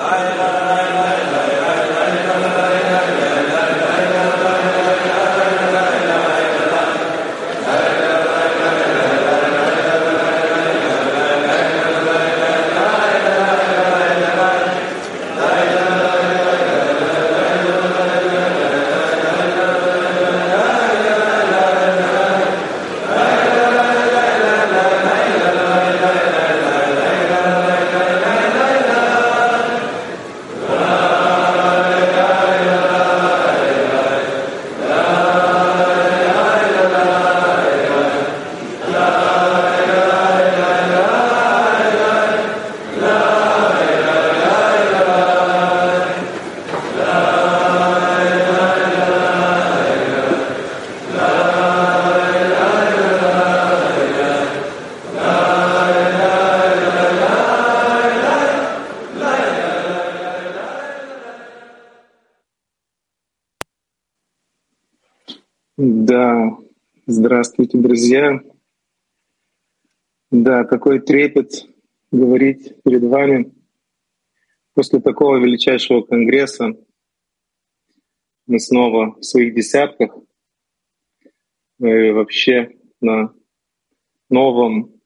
Да, друзья. Да, какой трепет говорить перед вами после такого величайшего конгресса. Мы снова в своих десятках, и вообще на новом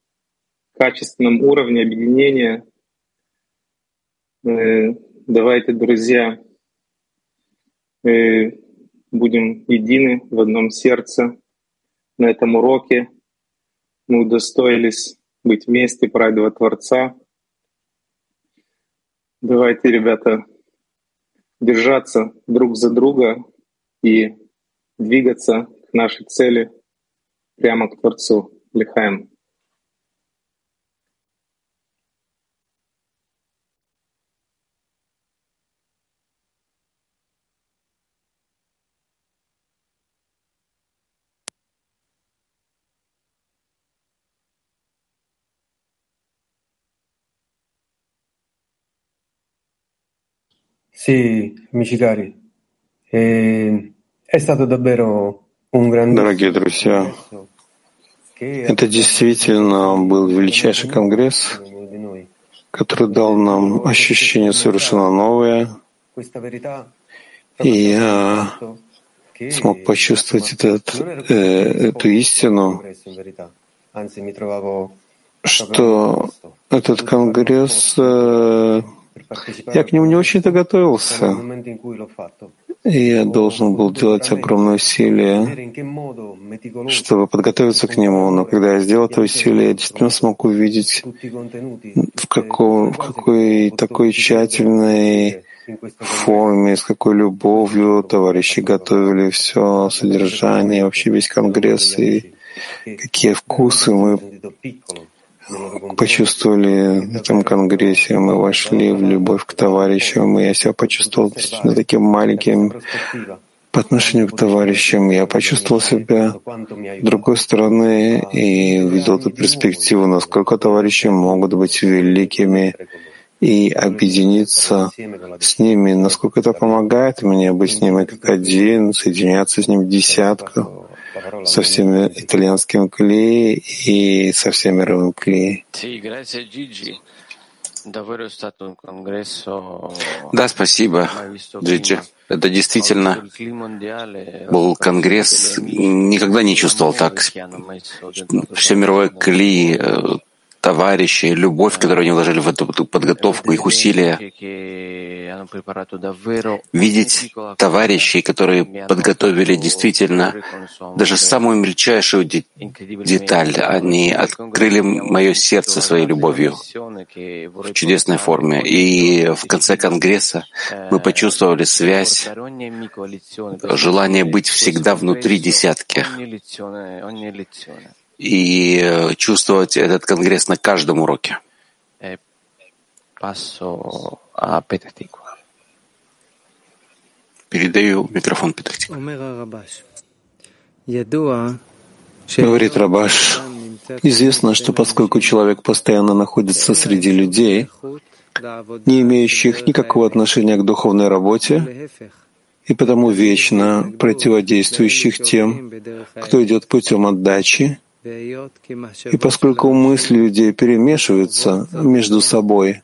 качественном уровне объединения. Давайте, друзья, будем едины в одном сердце. На этом уроке мы удостоились быть вместе праведного Творца. Давайте, ребята, держаться друг за друга и двигаться к нашей цели прямо к Творцу. Лихаем. Sì, eh, è stato davvero un Дорогие grandissimo друзья, это действительно был величайший конгресс, который дал нам ощущение совершенно новое, и я смог почувствовать этот, э, эту истину, что этот конгресс, э, я к нему не очень-то готовился, я должен был делать огромное усилие, чтобы подготовиться к нему. Но когда я сделал это усилие, я действительно смог увидеть, в, каком, в какой такой тщательной форме, с какой любовью товарищи готовили все содержание, вообще весь конгресс, и какие вкусы мы почувствовали на этом конгрессе. Мы вошли в любовь к товарищам, и я себя почувствовал действительно таким маленьким по отношению к товарищам. Я почувствовал себя другой стороны и увидел эту перспективу, насколько товарищи могут быть великими и объединиться с ними, насколько это помогает мне быть с ними как один, соединяться с ним в десятках, со всеми итальянским клей и со всеми мировым клей. Да, спасибо, Джиджи. Это действительно был конгресс. Никогда не чувствовал так. Все мировое кли, товарищи, любовь, которую они вложили в эту подготовку, их усилия. Видеть товарищей, которые подготовили действительно даже самую мельчайшую де- деталь. Они открыли мое сердце своей любовью в чудесной форме. И в конце конгресса мы почувствовали связь, желание быть всегда внутри десятки и э, чувствовать этот конгресс на каждом уроке. Передаю микрофон Петахтику. Говорит Рабаш, известно, что поскольку человек постоянно находится среди людей, не имеющих никакого отношения к духовной работе, и потому вечно противодействующих тем, кто идет путем отдачи, и поскольку мысли людей перемешиваются между собой,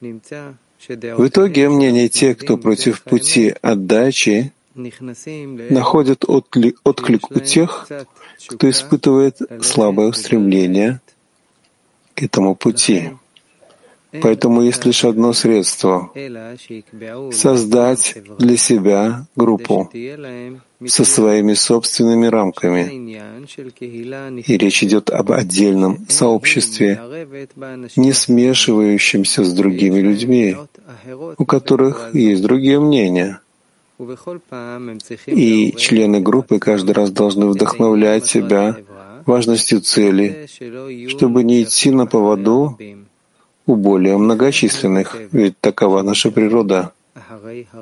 В итоге мнения тех, кто против пути отдачи, находят отклик у тех, кто испытывает слабое устремление к этому пути. Поэтому есть лишь одно средство — создать для себя группу со своими собственными рамками. И речь идет об отдельном сообществе, не смешивающемся с другими людьми, у которых есть другие мнения. И члены группы каждый раз должны вдохновлять себя важностью цели, чтобы не идти на поводу у более многочисленных, ведь такова наша природа.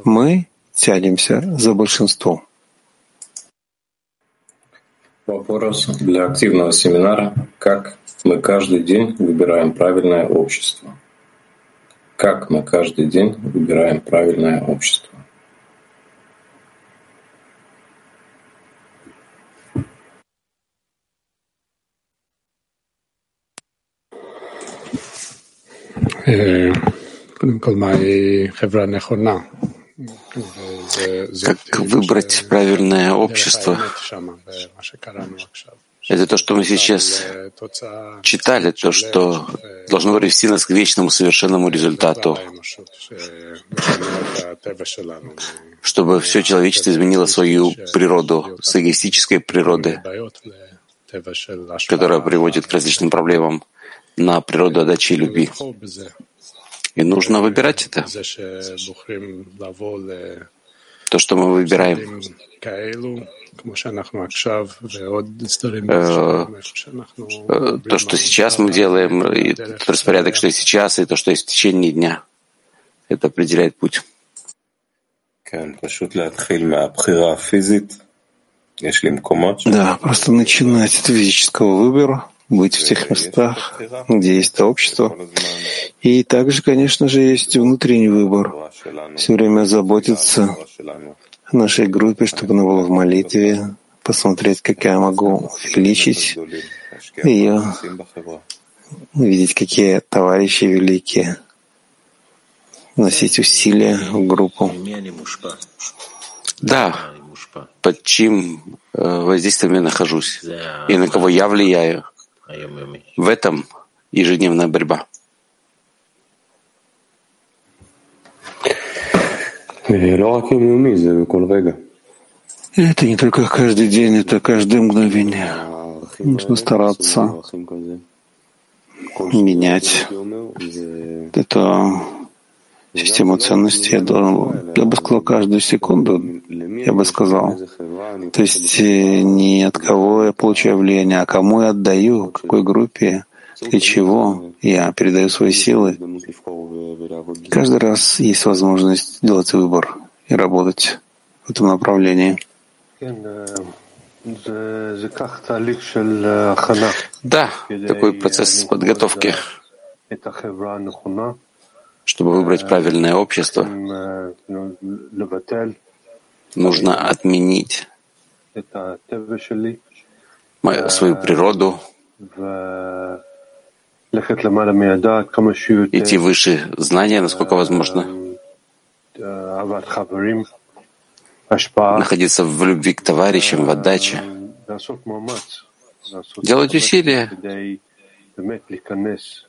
Мы тянемся за большинством. Вопрос для активного семинара. Как мы каждый день выбираем правильное общество? Как мы каждый день выбираем правильное общество? Как выбрать правильное общество? Это то, что мы сейчас читали, то, что должно привести нас к вечному совершенному результату, чтобы все человечество изменило свою природу с эгоистической природы, которая приводит к различным проблемам на природу отдачи и любви. И нужно выбирать это. То, что мы выбираем. Э, то, что сейчас мы делаем, и тот распорядок, что есть сейчас, и то, что есть в течение дня. Это определяет путь. Да, просто начинать от физического выбора быть в тех местах, где есть общество. И также, конечно же, есть внутренний выбор. Все время заботиться о нашей группе, чтобы она была в молитве, посмотреть, как я могу увеличить ее, видеть, какие товарищи великие, носить усилия в группу. Да, под чьим э, воздействием я нахожусь и на кого я влияю. В этом ежедневная борьба. Это не только каждый день, это каждое мгновение. Нужно стараться менять эту систему ценностей. Я, должен, я бы сказал, каждую секунду, я бы сказал. То есть э, не от кого я получаю влияние, а кому я отдаю, какой группе, для чего я передаю свои силы. Каждый раз есть возможность делать выбор и работать в этом направлении. Да, такой процесс подготовки чтобы выбрать правильное общество, нужно отменить свою природу, идти выше знания, насколько возможно, находиться в любви к товарищам, в отдаче, делать усилия.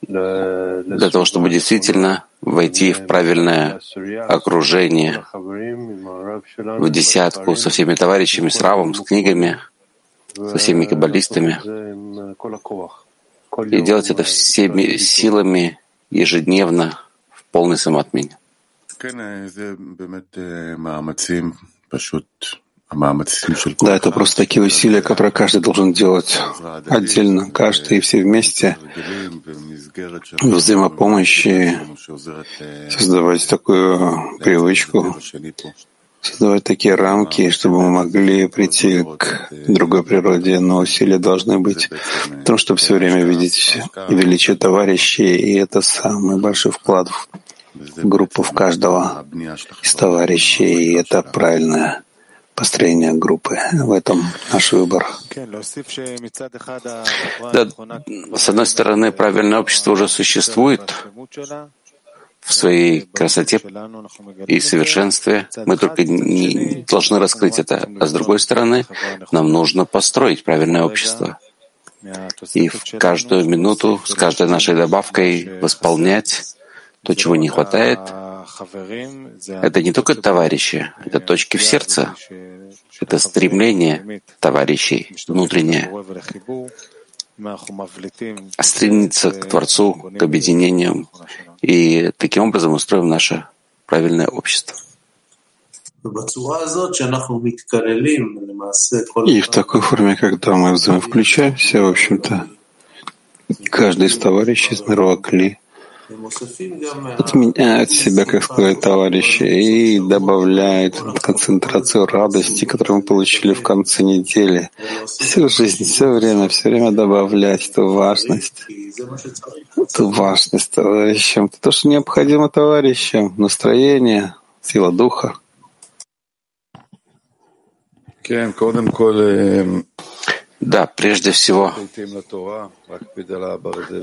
для того, чтобы действительно войти в правильное окружение, в десятку со всеми товарищами, с Равом, с книгами, со всеми каббалистами, и делать это всеми силами ежедневно в полной самоотмене. Да, это просто такие усилия, которые каждый должен делать отдельно, каждый и все вместе, взаимопомощи, создавать такую привычку, создавать такие рамки, чтобы мы могли прийти к другой природе, но усилия должны быть в том, чтобы все время видеть величие товарищей, и это самый большой вклад в группу в каждого из товарищей, и это правильное построения группы. В этом наш выбор. Да, с одной стороны, правильное общество уже существует, в своей красоте и совершенстве. Мы только не должны раскрыть это. А с другой стороны, нам нужно построить правильное общество. И в каждую минуту, с каждой нашей добавкой восполнять то, чего не хватает. Это не только товарищи, это точки в сердце, это стремление товарищей внутреннее стремиться к Творцу, к объединению, и таким образом устроим наше правильное общество. И в такой форме, когда мы взаимовключаемся, в общем-то, каждый из товарищей из Мирвакли отменяет себя, как сказать, товарищи, и добавляет концентрацию радости, которую мы получили в конце недели. Всю жизнь, все время, все время добавлять эту важность, эту важность товарищам, то, что необходимо товарищам, настроение, сила духа. Да, прежде всего,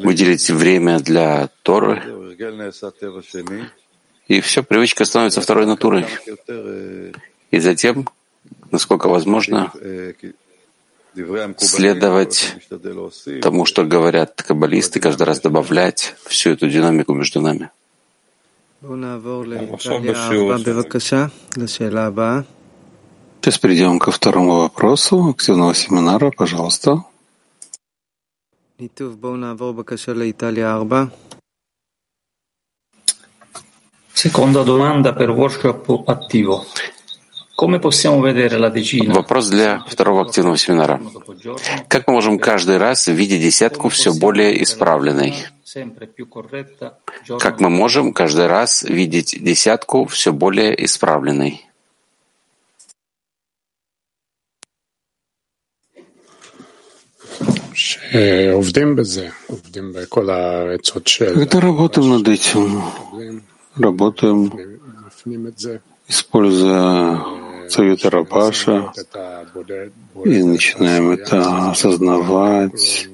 выделить время для Торы, и все, привычка становится второй натурой. И затем, насколько возможно, следовать тому, что говорят каббалисты, каждый раз добавлять всю эту динамику между нами. Сейчас перейдем ко второму вопросу активного семинара. Пожалуйста. Seconda domanda per workshop attivo. Вопрос для второго активного семинара. Как мы можем каждый раз видеть десятку все более исправленной? Как мы можем каждый раз видеть десятку все более исправленной? Когда работаем над этим, работаем, используя советы Рабаша, и начинаем это осознавать.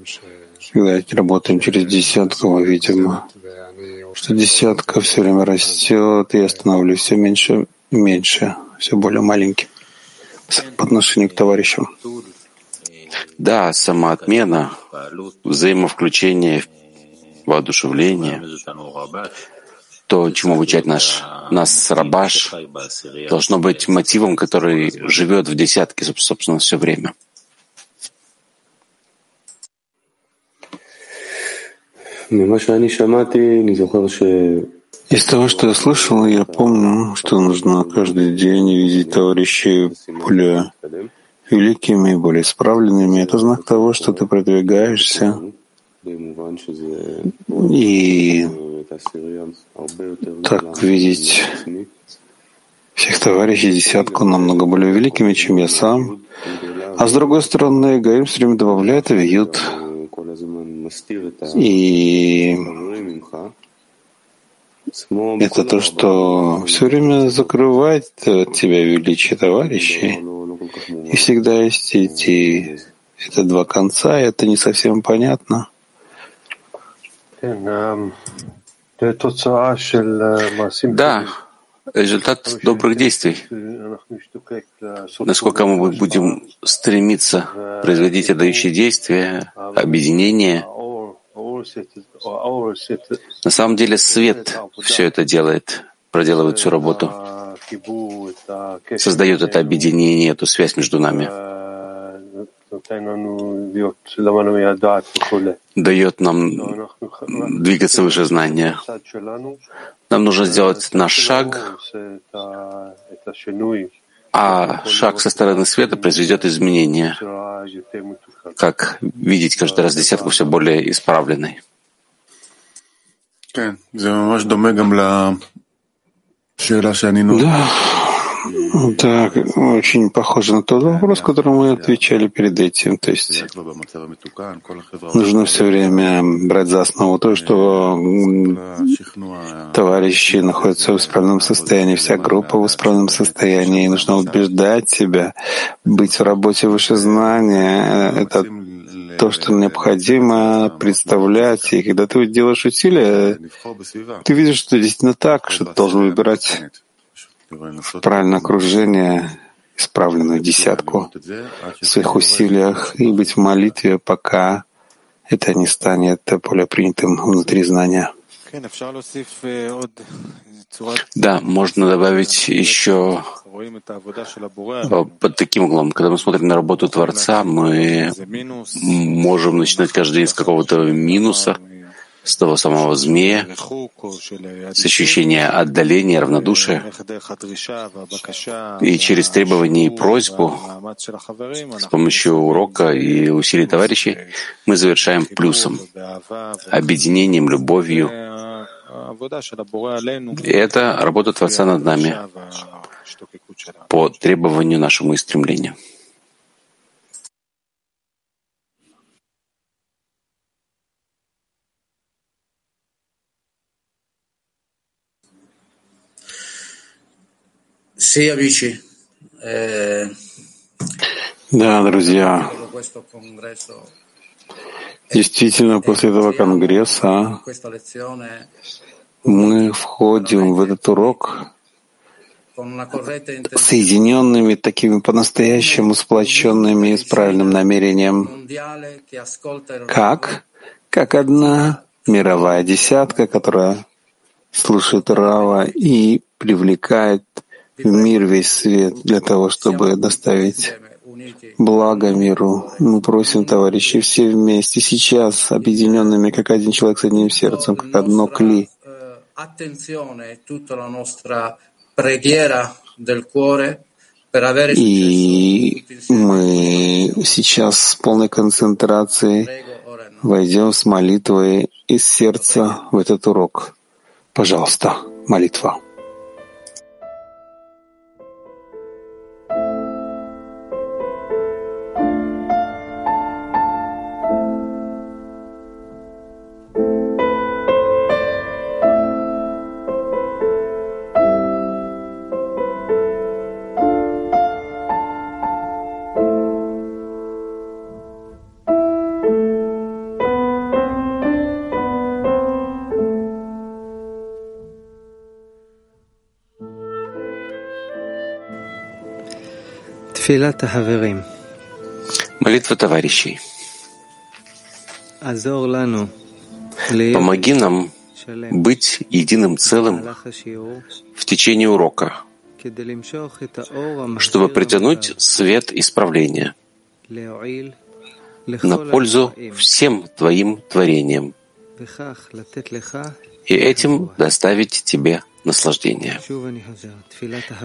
Когда работаем через десятку, мы видим, что десятка все время растет, и я становлюсь все меньше и меньше, все более маленьким по отношению к товарищам. Да, самоотмена, взаимовключение, воодушевление, то, чему обучает наш, нас Рабаш, должно быть мотивом, который живет в десятке, собственно, все время. Из того, что я слышал, я помню, что нужно каждый день видеть товарищей более великими, более исправленными. Это знак того, что ты продвигаешься. И так видеть всех товарищей десятку намного более великими, чем я сам. А с другой стороны, эгоизм все время добавляет и вьют. И это то, что все время закрывает от тебя величие товарищей. И всегда есть эти это два конца, и это не совсем понятно. Да, результат добрых действий. Насколько мы будем стремиться производить отдающие действия, объединение. На самом деле свет все это делает, проделывает всю работу создает это объединение, эту связь между нами, дает нам двигаться выше знания. Нам нужно сделать наш шаг, а шаг со стороны света произведет изменения, как видеть каждый раз десятку все более исправленной. Да, так, очень похоже на тот вопрос, который мы отвечали перед этим. То есть нужно все время брать за основу то, что товарищи находятся в исправном состоянии, вся группа в исправном состоянии. И нужно убеждать себя, быть в работе выше знания. Это то, что необходимо представлять. И когда ты делаешь усилия, ты видишь, что действительно так, что ты должен выбирать правильное окружение, исправленную десятку в своих усилиях и быть в молитве, пока это не станет более принятым внутри знания. Да, можно добавить еще под таким углом. Когда мы смотрим на работу Творца, мы можем начинать каждый день с какого-то минуса, с того самого змея, с ощущения отдаления, равнодушия, и через требования и просьбу, с помощью урока и усилий товарищей, мы завершаем плюсом, объединением, любовью. И это работа Творца над нами по требованию нашему и стремлению. Да, друзья, действительно, после этого конгресса мы входим в этот урок соединенными, такими по-настоящему сплоченными и с правильным намерением, как, как одна мировая десятка, которая слушает Рава и привлекает в мир весь свет для того, чтобы доставить благо миру. Мы просим, товарищи, все вместе, сейчас, объединенными, как один человек с одним сердцем, как одно кли. И мы сейчас с полной концентрацией войдем с молитвой из сердца в этот урок. Пожалуйста, молитва. Молитва товарищей. Помоги нам быть единым целым в течение урока, чтобы притянуть свет исправления на пользу всем Твоим творениям. И этим доставить Тебе наслаждение.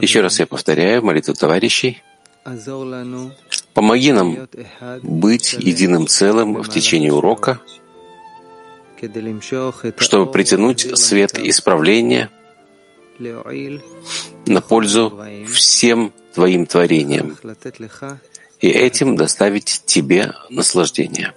Еще раз я повторяю молитву товарищей — Помоги нам быть единым целым в течение урока, чтобы притянуть свет исправления на пользу всем Твоим творениям и этим доставить Тебе наслаждение.